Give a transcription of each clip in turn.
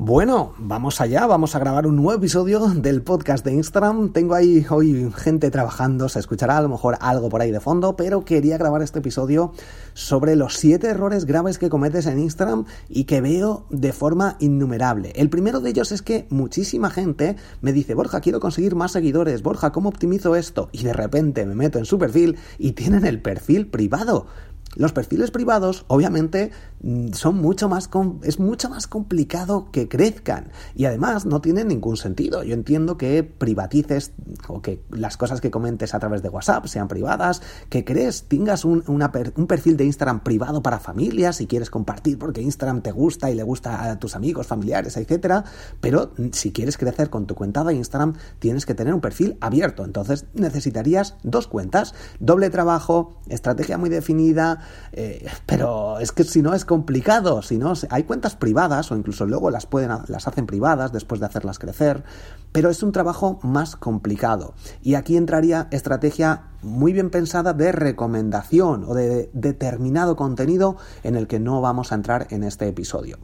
Bueno, vamos allá, vamos a grabar un nuevo episodio del podcast de Instagram. Tengo ahí hoy gente trabajando, se escuchará a lo mejor algo por ahí de fondo, pero quería grabar este episodio sobre los siete errores graves que cometes en Instagram y que veo de forma innumerable. El primero de ellos es que muchísima gente me dice, Borja, quiero conseguir más seguidores, Borja, ¿cómo optimizo esto? Y de repente me meto en su perfil y tienen el perfil privado. Los perfiles privados, obviamente, mm, son mucho más es mucho más complicado que crezcan y además no tienen ningún sentido. Yo entiendo que privatices o que las cosas que comentes a través de WhatsApp sean privadas, que crees, tengas un, un perfil de Instagram privado para familias si quieres compartir porque Instagram te gusta y le gusta a tus amigos, familiares, etcétera. Pero mm, si quieres crecer con tu cuenta de Instagram, tienes que tener un perfil abierto. Entonces necesitarías dos cuentas, doble trabajo, estrategia muy definida eh, pero es que si no es complicado, si no, hay cuentas privadas o incluso luego las, pueden, las hacen privadas después de hacerlas crecer, pero es un trabajo más complicado. Y aquí entraría estrategia muy bien pensada de recomendación o de determinado contenido en el que no vamos a entrar en este episodio.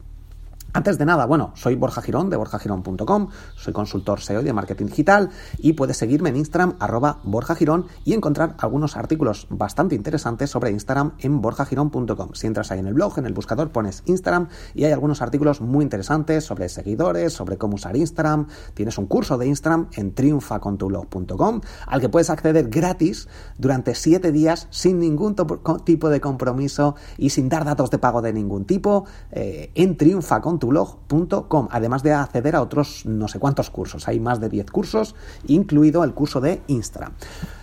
Antes de nada, bueno, soy Borja Girón de borjagirón.com, soy consultor SEO de marketing digital y puedes seguirme en Instagram arroba borjagirón y encontrar algunos artículos bastante interesantes sobre Instagram en borjagirón.com. Si entras ahí en el blog, en el buscador pones Instagram y hay algunos artículos muy interesantes sobre seguidores, sobre cómo usar Instagram. Tienes un curso de Instagram en triunfacontublog.com al que puedes acceder gratis durante 7 días sin ningún tipo de compromiso y sin dar datos de pago de ningún tipo eh, en triunfacontublog.com blog.com, además de acceder a otros no sé cuántos cursos. Hay más de 10 cursos, incluido el curso de Instagram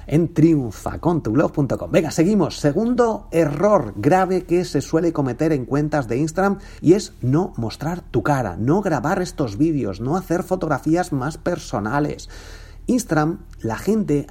en triunfacontublog.com. Venga, seguimos. Segundo error grave que se suele cometer en cuentas de Instagram y es no mostrar tu cara, no grabar estos vídeos, no hacer fotografías más personales. Instagram la gente,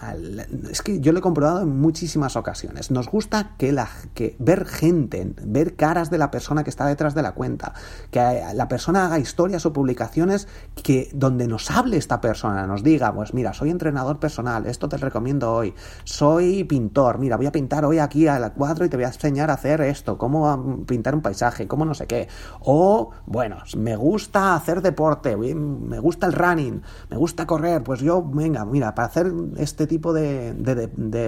es que yo lo he comprobado en muchísimas ocasiones, nos gusta que, la, que ver gente, ver caras de la persona que está detrás de la cuenta, que la persona haga historias o publicaciones que donde nos hable esta persona, nos diga, pues mira, soy entrenador personal, esto te recomiendo hoy, soy pintor, mira, voy a pintar hoy aquí al cuadro y te voy a enseñar a hacer esto, cómo pintar un paisaje, cómo no sé qué, o bueno, me gusta hacer deporte, me gusta el running, me gusta correr, pues yo, venga, mira, para hacer este tipo de,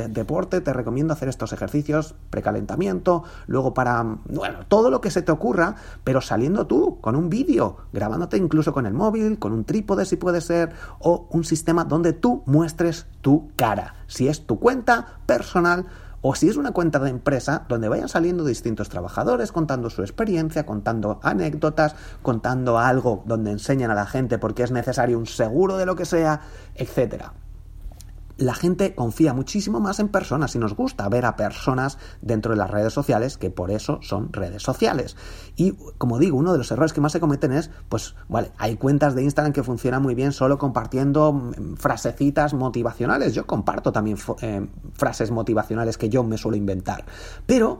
deporte te recomiendo hacer estos ejercicios, precalentamiento, luego para, bueno, todo lo que se te ocurra, pero saliendo tú con un vídeo, grabándote incluso con el móvil, con un trípode si puede ser, o un sistema donde tú muestres tu cara. Si es tu cuenta personal, o si es una cuenta de empresa donde vayan saliendo distintos trabajadores contando su experiencia, contando anécdotas, contando algo donde enseñan a la gente por qué es necesario un seguro de lo que sea, etcétera. La gente confía muchísimo más en personas y nos gusta ver a personas dentro de las redes sociales que por eso son redes sociales. Y como digo, uno de los errores que más se cometen es, pues, vale, hay cuentas de Instagram que funcionan muy bien solo compartiendo mm, frasecitas motivacionales. Yo comparto también eh, frases motivacionales que yo me suelo inventar. Pero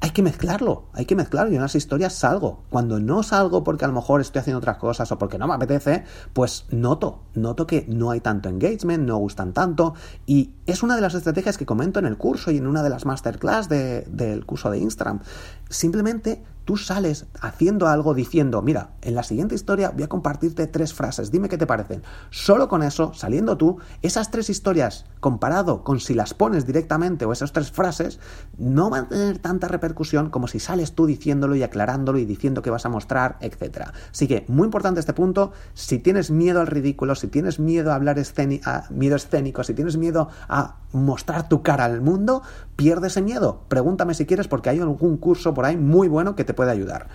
hay que mezclarlo, hay que mezclarlo. Y en las historias salgo. Cuando no salgo porque a lo mejor estoy haciendo otras cosas o porque no me apetece, pues noto, noto que no hay tanto engagement, no gustan tanto. Y es una de las estrategias que comento en el curso y en una de las masterclass del curso de Instagram. Simplemente tú sales haciendo algo diciendo, mira, en la siguiente historia voy a compartirte tres frases, dime qué te parecen. Solo con eso, saliendo tú, esas tres historias, comparado con si las pones directamente o esas tres frases, no van a tener tanta repercusión como si sales tú diciéndolo y aclarándolo y diciendo que vas a mostrar, etc. Así que, muy importante este punto, si tienes miedo al ridículo, si tienes miedo a hablar miedo escénico, si tienes miedo a mostrar tu cara al mundo, pierde ese miedo. Pregúntame si quieres porque hay algún curso por ahí muy bueno que te puede ayudar.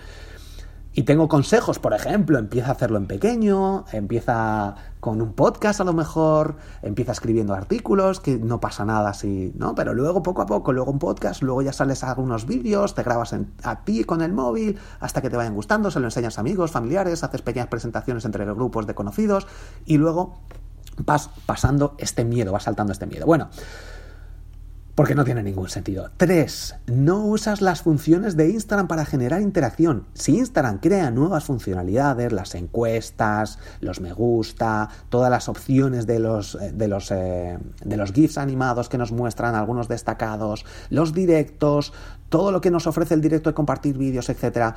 Y tengo consejos, por ejemplo, empieza a hacerlo en pequeño, empieza con un podcast a lo mejor, empieza escribiendo artículos, que no pasa nada si, ¿no? Pero luego poco a poco, luego un podcast, luego ya sales a algunos vídeos, te grabas a ti con el móvil hasta que te vayan gustando, se lo enseñas a amigos, familiares, haces pequeñas presentaciones entre grupos de conocidos y luego vas pasando este miedo, vas saltando este miedo. Bueno, porque no tiene ningún sentido. 3. No usas las funciones de Instagram para generar interacción. Si Instagram crea nuevas funcionalidades, las encuestas, los me gusta, todas las opciones de los, eh, de los, eh, de los GIFs animados que nos muestran algunos destacados, los directos, todo lo que nos ofrece el directo de compartir vídeos, etc.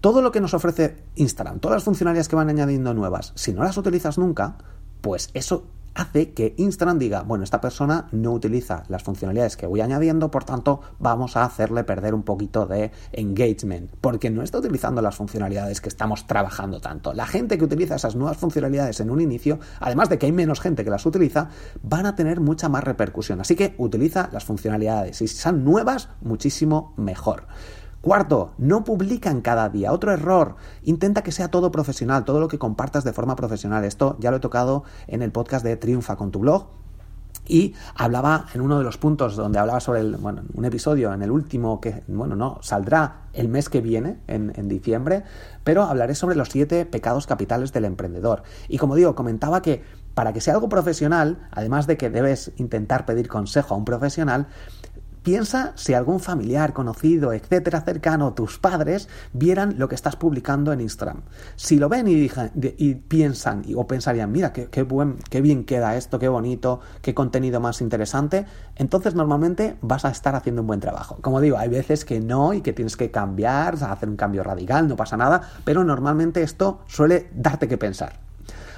Todo lo que nos ofrece Instagram, todas las funcionalidades que van añadiendo nuevas, si no las utilizas nunca, pues eso hace que Instagram diga, bueno, esta persona no utiliza las funcionalidades que voy añadiendo, por tanto vamos a hacerle perder un poquito de engagement, porque no está utilizando las funcionalidades que estamos trabajando tanto. La gente que utiliza esas nuevas funcionalidades en un inicio, además de que hay menos gente que las utiliza, van a tener mucha más repercusión. Así que utiliza las funcionalidades y si son nuevas, muchísimo mejor. Cuarto, no publican cada día. Otro error, intenta que sea todo profesional, todo lo que compartas de forma profesional. Esto ya lo he tocado en el podcast de Triunfa con tu blog. Y hablaba en uno de los puntos donde hablaba sobre el, bueno, un episodio, en el último que, bueno, no, saldrá el mes que viene, en, en diciembre, pero hablaré sobre los siete pecados capitales del emprendedor. Y como digo, comentaba que para que sea algo profesional, además de que debes intentar pedir consejo a un profesional, Piensa si algún familiar, conocido, etcétera, cercano, tus padres, vieran lo que estás publicando en Instagram. Si lo ven y, y piensan o pensarían, mira, qué, buen, qué bien queda esto, qué bonito, qué contenido más interesante, entonces normalmente vas a estar haciendo un buen trabajo. Como digo, hay veces que no y que tienes que cambiar, hacer un cambio radical, no pasa nada, pero normalmente esto suele darte que pensar.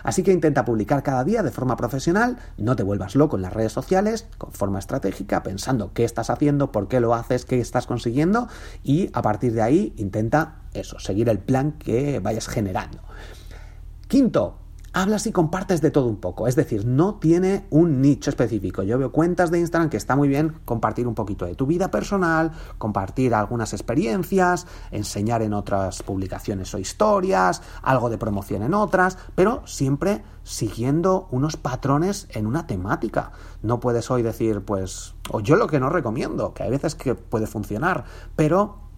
Así que intenta publicar cada día de forma profesional, no te vuelvas loco en las redes sociales, con forma estratégica, pensando qué estás haciendo, por qué lo haces, qué estás consiguiendo y a partir de ahí intenta eso, seguir el plan que vayas generando. Quinto, hablas y compartes de todo un poco. Es decir, no tiene un nicho específico. Yo veo cuentas de Instagram que está muy bien compartir un poquito de tu vida personal, compartir algunas experiencias, enseñar en otras publicaciones o historias, algo de promoción en otras, pero siempre siguiendo unos patrones en una temática. No puedes hoy decir, pues, o yo lo que no recomiendo, que hay veces que puede funcionar, pero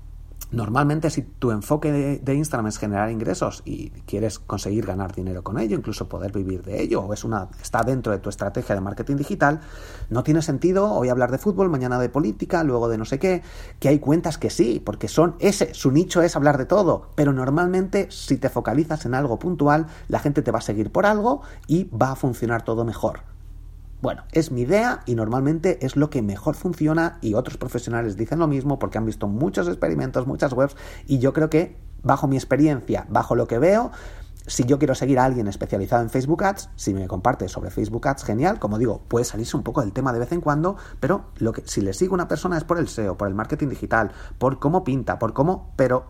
Normalmente si tu enfoque de, Instagram es generar ingresos y quieres conseguir ganar dinero con ello, incluso poder vivir de ello, o es una, está dentro de tu estrategia de marketing digital, no tiene sentido hoy hablar de fútbol, mañana de política, luego de no sé qué, que hay cuentas que sí, porque son ese, su nicho es hablar de todo, pero normalmente si te focalizas en algo puntual, la gente te va a seguir por algo y va a funcionar todo mejor. Bueno, es mi idea y normalmente es lo que mejor funciona y otros profesionales dicen lo mismo porque han visto muchos experimentos, muchas webs y yo creo que bajo mi experiencia, bajo lo que veo, si yo quiero seguir a alguien especializado en Facebook Ads, si me comparte sobre Facebook Ads, genial. Como digo, puede salirse un poco del tema de vez en cuando, pero lo que, si le sigo a una persona es por el SEO, por el marketing digital, por cómo pinta, por cómo. Pero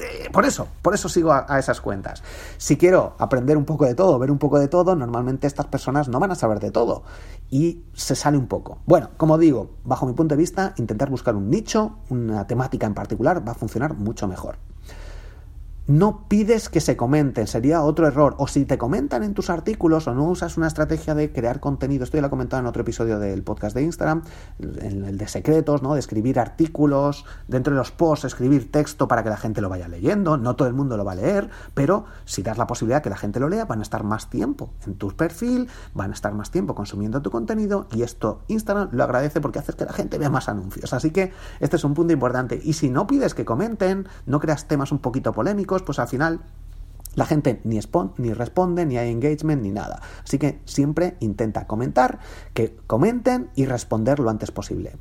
eh, por eso, por eso sigo a, esas cuentas. Si quiero aprender un poco de todo, ver un poco de todo, normalmente estas personas no van a saber de todo y se sale un poco. Bueno, como digo, bajo mi punto de vista, intentar buscar un nicho, una temática en particular, va a funcionar mucho mejor. No pides que se comenten, sería otro error. O si te comentan en tus artículos o no usas una estrategia de crear contenido, esto ya lo he comentado en otro episodio del podcast de Instagram, en el de secretos, ¿no? De escribir artículos, dentro de los posts, escribir texto para que la gente lo vaya leyendo. No todo el mundo lo va a leer, pero si das la posibilidad que la gente lo lea, van a estar más tiempo en tu perfil, van a estar más tiempo consumiendo tu contenido y esto Instagram lo agradece porque hace que la gente vea más anuncios. Así que este es un punto importante. Y si no pides que comenten, no creas temas un poquito polémicos, pues al final la gente ni, responde, ni hay engagement, ni nada. Así que siempre intenta comentar, que comenten y responder lo antes posible.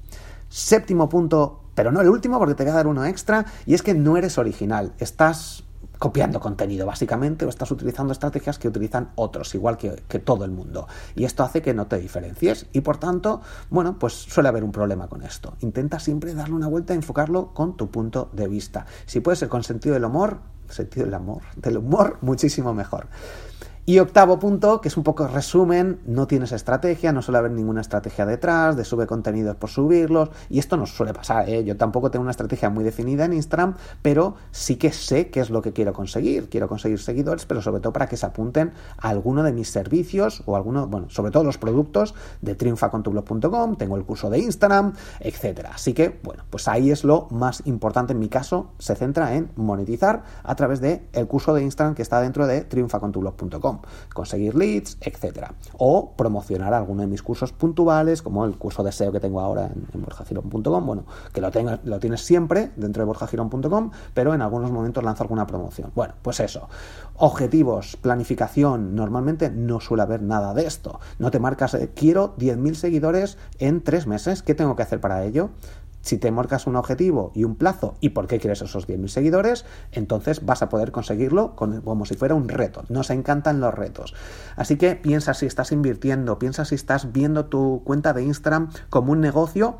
Séptimo punto, pero no el último porque te voy a dar uno extra, y es que no eres original. Estás copiando contenido, básicamente, o estás utilizando estrategias que utilizan otros, igual que, que, todo el mundo. Y esto hace que no te diferencies. Y por tanto, bueno, pues suele haber un problema con esto. Intenta siempre darle una vuelta enfocarlo con tu punto de vista. Si puede ser con sentido del humor, sentido del amor, del humor, muchísimo mejor. Y octavo punto, que es un poco resumen, no tienes estrategia, no suele haber ninguna estrategia detrás, de sube contenidos por subirlos, y esto no suele pasar, ¿eh? yo tampoco tengo una estrategia muy definida en Instagram, pero sí que sé qué es lo que quiero conseguir, quiero conseguir seguidores, pero sobre todo para que se apunten a alguno de mis servicios o alguno, bueno, sobre todo los productos de triunfacontublog.com, tengo el curso de Instagram, etcétera. Así que, bueno, pues ahí es lo más importante en mi caso, se centra en monetizar a través de el curso de Instagram que está dentro de triunfacontublog.com conseguir leads, etcétera. O promocionar alguno de mis cursos puntuales, como el curso de SEO que tengo ahora en, en borjagirón.com, bueno, que lo, lo tienes siempre dentro de borjagirón.com, pero en algunos momentos lanzo alguna promoción. Bueno, pues eso. Objetivos, planificación, normalmente no suele haber nada de esto. No te marcas, eh, quiero 10.000 seguidores en tres meses, ¿qué tengo que hacer para ello? Si te marcas un objetivo y un plazo y por qué quieres esos 10.000 seguidores, entonces vas a poder conseguirlo como si fuera un reto. Nos encantan los retos. Así que piensa si estás invirtiendo, piensa si estás viendo tu cuenta de Instagram como un negocio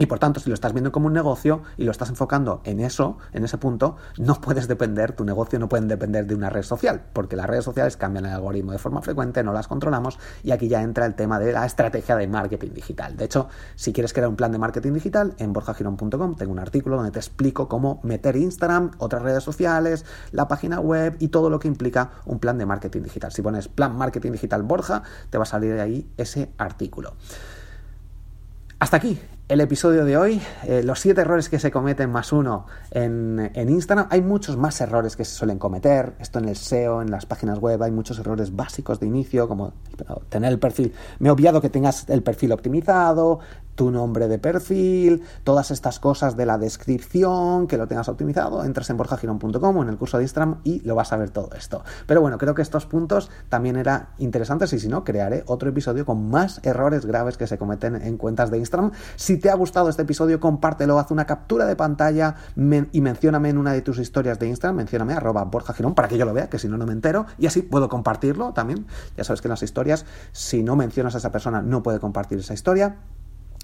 y por tanto, si lo estás viendo como un negocio y lo estás enfocando en eso, en ese punto, no puedes depender, tu negocio no puede depender de una red social, porque las redes sociales cambian el algoritmo de forma frecuente, no las controlamos y aquí ya entra el tema de la estrategia de marketing digital. De hecho, si quieres crear un plan de marketing digital, en borjagirón.com tengo un artículo donde te explico cómo meter Instagram, otras redes sociales, la página web y todo lo que implica un plan de marketing digital. Si pones plan marketing digital Borja, te va a salir de ahí ese artículo. Hasta aquí el episodio de hoy, eh, los siete errores que se cometen más uno en, en, Instagram. Hay muchos más errores que se suelen cometer. Esto en el SEO, en las páginas web, hay muchos errores básicos de inicio, como tener el perfil. Me he obviado que tengas el perfil optimizado, tu nombre de perfil, todas estas cosas de la descripción, que lo tengas optimizado. Entras en borjagirón.com o en el curso de Instagram y lo vas a ver todo esto. Pero bueno, creo que estos puntos también eran interesantes y si no, crearé otro episodio con más errores graves que se cometen en cuentas de Instagram. Si te ha gustado este episodio, compártelo, haz una captura de pantalla y mencióname en una de tus historias de Instagram, mencióname arroba Borja Girón para que yo lo vea, que si no, no me entero, y así puedo compartirlo también. Ya sabes que en las historias, si no mencionas a esa persona, no puede compartir esa historia.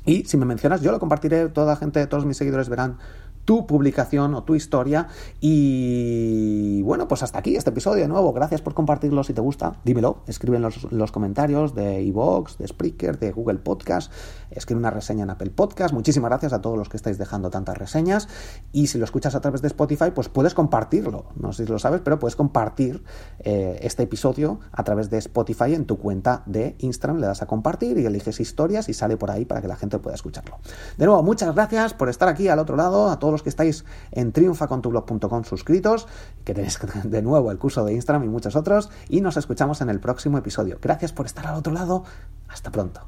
Y si me mencionas, yo lo compartiré, toda la gente, todos mis seguidores verán tu publicación o tu historia. Y bueno, pues hasta aquí este episodio de nuevo. Gracias por compartirlo si te gusta. Dímelo, escribe en los, comentarios de iVoox, de Spreaker, de Google Podcast. Escribe una reseña en Apple Podcast. Muchísimas gracias a todos los que estáis dejando tantas reseñas. Y si lo escuchas a través de Spotify, pues puedes compartirlo. No sé si lo sabes, pero puedes compartir eh, este episodio a través de Spotify en tu cuenta de Instagram. Le das a compartir y eliges historias y sale por ahí para que la gente pueda escucharlo. De nuevo, muchas gracias por estar aquí al otro lado, a todos que estáis en triunfacontublog.com suscritos, que tenéis de nuevo el curso de Instagram y muchos otros, y nos escuchamos en el próximo episodio. Gracias por estar al otro lado. Hasta pronto.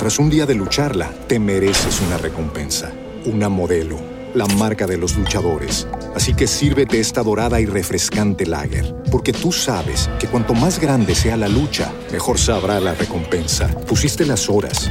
Tras un día de lucharla, te mereces una recompensa, una modelo, la marca de los luchadores. Así que sírvete esta dorada y refrescante lager, porque tú sabes que cuanto más grande sea la lucha, mejor sabrá la recompensa. Pusiste las horas